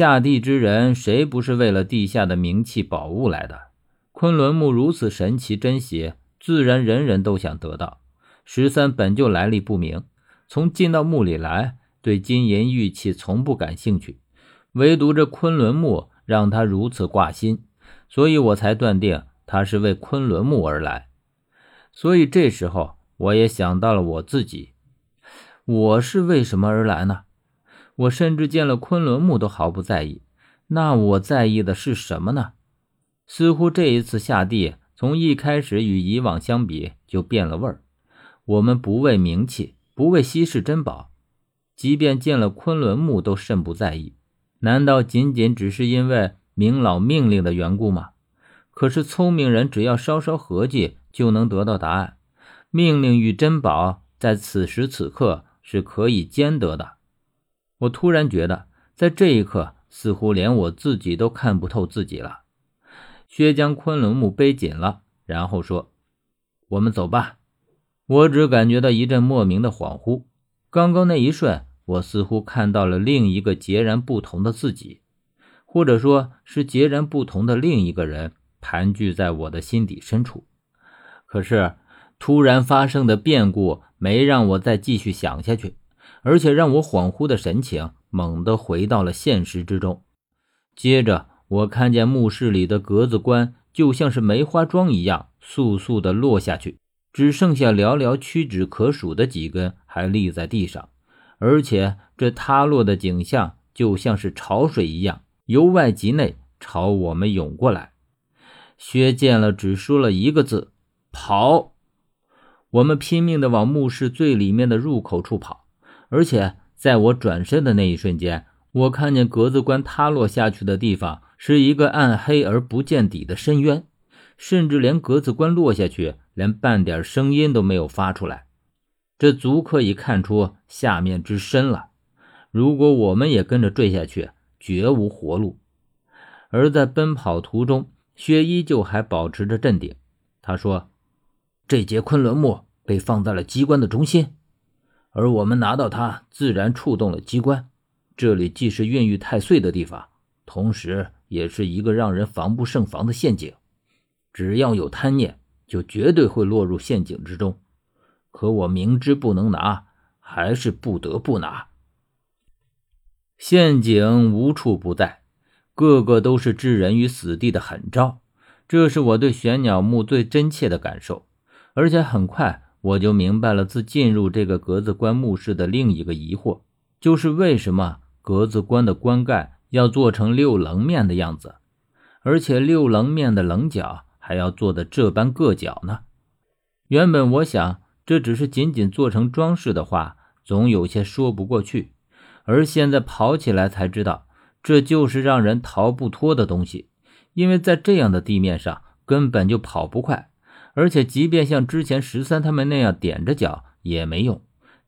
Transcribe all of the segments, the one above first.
下地之人，谁不是为了地下的名器宝物来的？昆仑木如此神奇珍稀，自然人人都想得到。十三本就来历不明，从进到墓里来，对金银玉器从不感兴趣，唯独这昆仑木让他如此挂心，所以我才断定他是为昆仑木而来。所以这时候，我也想到了我自己，我是为什么而来呢？我甚至见了昆仑木都毫不在意，那我在意的是什么呢？似乎这一次下地，从一开始与以往相比就变了味儿。我们不为名气，不为稀世珍宝，即便见了昆仑木都甚不在意。难道仅仅只是因为明老命令的缘故吗？可是聪明人只要稍稍合计，就能得到答案。命令与珍宝在此时此刻是可以兼得的。我突然觉得，在这一刻，似乎连我自己都看不透自己了。薛将昆仑木背紧了，然后说：“我们走吧。”我只感觉到一阵莫名的恍惚。刚刚那一瞬，我似乎看到了另一个截然不同的自己，或者说是截然不同的另一个人盘踞在我的心底深处。可是，突然发生的变故没让我再继续想下去。而且让我恍惚的神情猛地回到了现实之中。接着，我看见墓室里的格子棺就像是梅花桩一样，簌簌地落下去，只剩下寥寥屈指可数的几根还立在地上。而且，这塌落的景象就像是潮水一样，由外及内朝我们涌过来。薛见了，只说了一个字：“跑！”我们拼命地往墓室最里面的入口处跑。而且在我转身的那一瞬间，我看见格子棺塌落下去的地方是一个暗黑而不见底的深渊，甚至连格子棺落下去，连半点声音都没有发出来。这足可以看出下面之深了。如果我们也跟着坠下去，绝无活路。而在奔跑途中，薛依旧还保持着镇定。他说：“这节昆仑木被放在了机关的中心。”而我们拿到它，自然触动了机关。这里既是孕育太岁的地方，同时也是一个让人防不胜防的陷阱。只要有贪念，就绝对会落入陷阱之中。可我明知不能拿，还是不得不拿。陷阱无处不在，个个都是置人于死地的狠招。这是我对玄鸟墓最真切的感受，而且很快。我就明白了，自进入这个格子棺墓室的另一个疑惑，就是为什么格子棺的棺盖要做成六棱面的样子，而且六棱面的棱角还要做的这般硌脚呢？原本我想，这只是仅仅做成装饰的话，总有些说不过去，而现在跑起来才知道，这就是让人逃不脱的东西，因为在这样的地面上根本就跑不快。而且，即便像之前十三他们那样踮着脚也没用，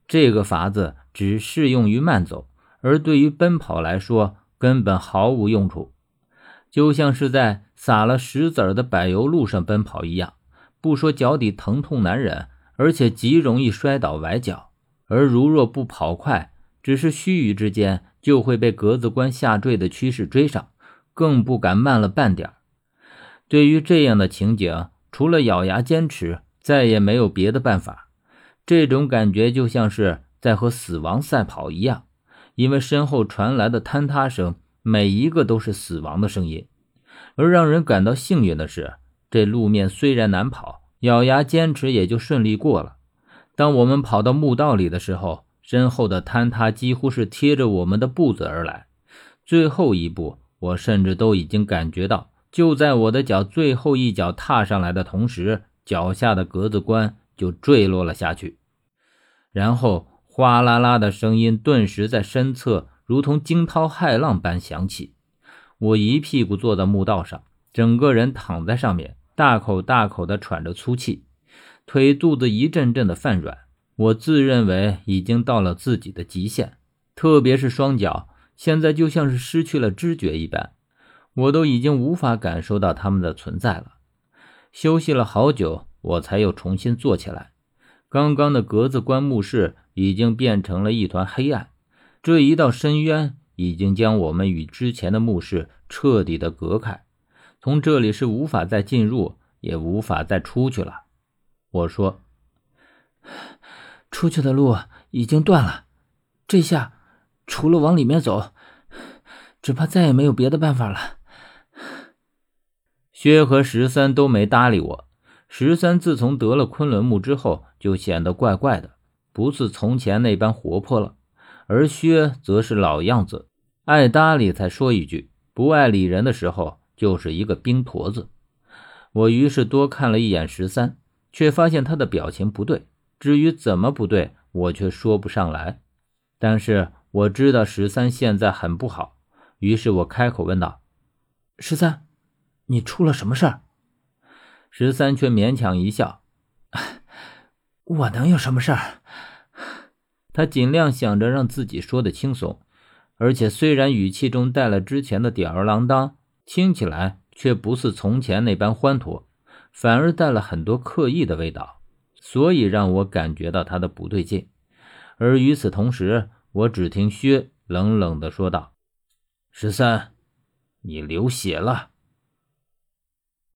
这个法子只适用于慢走，而对于奔跑来说根本毫无用处，就像是在撒了石子儿的柏油路上奔跑一样。不说脚底疼痛难忍，而且极容易摔倒崴脚。而如若不跑快，只是须臾之间就会被格子关下坠的趋势追上，更不敢慢了半点对于这样的情景。除了咬牙坚持，再也没有别的办法。这种感觉就像是在和死亡赛跑一样，因为身后传来的坍塌声，每一个都是死亡的声音。而让人感到幸运的是，这路面虽然难跑，咬牙坚持也就顺利过了。当我们跑到墓道里的时候，身后的坍塌几乎是贴着我们的步子而来。最后一步，我甚至都已经感觉到。就在我的脚最后一脚踏上来的同时，脚下的格子棺就坠落了下去，然后哗啦啦的声音顿时在身侧如同惊涛骇浪般响起。我一屁股坐在墓道上，整个人躺在上面，大口大口的喘着粗气，腿肚子一阵阵的泛软。我自认为已经到了自己的极限，特别是双脚，现在就像是失去了知觉一般。我都已经无法感受到他们的存在了。休息了好久，我才又重新坐起来。刚刚的格子棺木室已经变成了一团黑暗，这一道深渊已经将我们与之前的墓室彻底的隔开，从这里是无法再进入，也无法再出去了。我说：“出去的路已经断了，这下除了往里面走，只怕再也没有别的办法了。”薛和十三都没搭理我。十三自从得了昆仑木之后，就显得怪怪的，不似从前那般活泼了。而薛则是老样子，爱搭理才说一句，不爱理人的时候就是一个冰坨子。我于是多看了一眼十三，却发现他的表情不对。至于怎么不对，我却说不上来。但是我知道十三现在很不好，于是我开口问道：“十三，你出了什么事儿？”十三却勉强一笑：“ 我能有什么事儿？”他尽量想着让自己说的轻松，而且虽然语气中带了之前的吊儿郎当，听起来却不似从前那般欢脱，反而带了很多刻意的味道，所以让我感觉到他的不对劲。而与此同时，我只听薛冷冷的说道：“十三，你流血了。”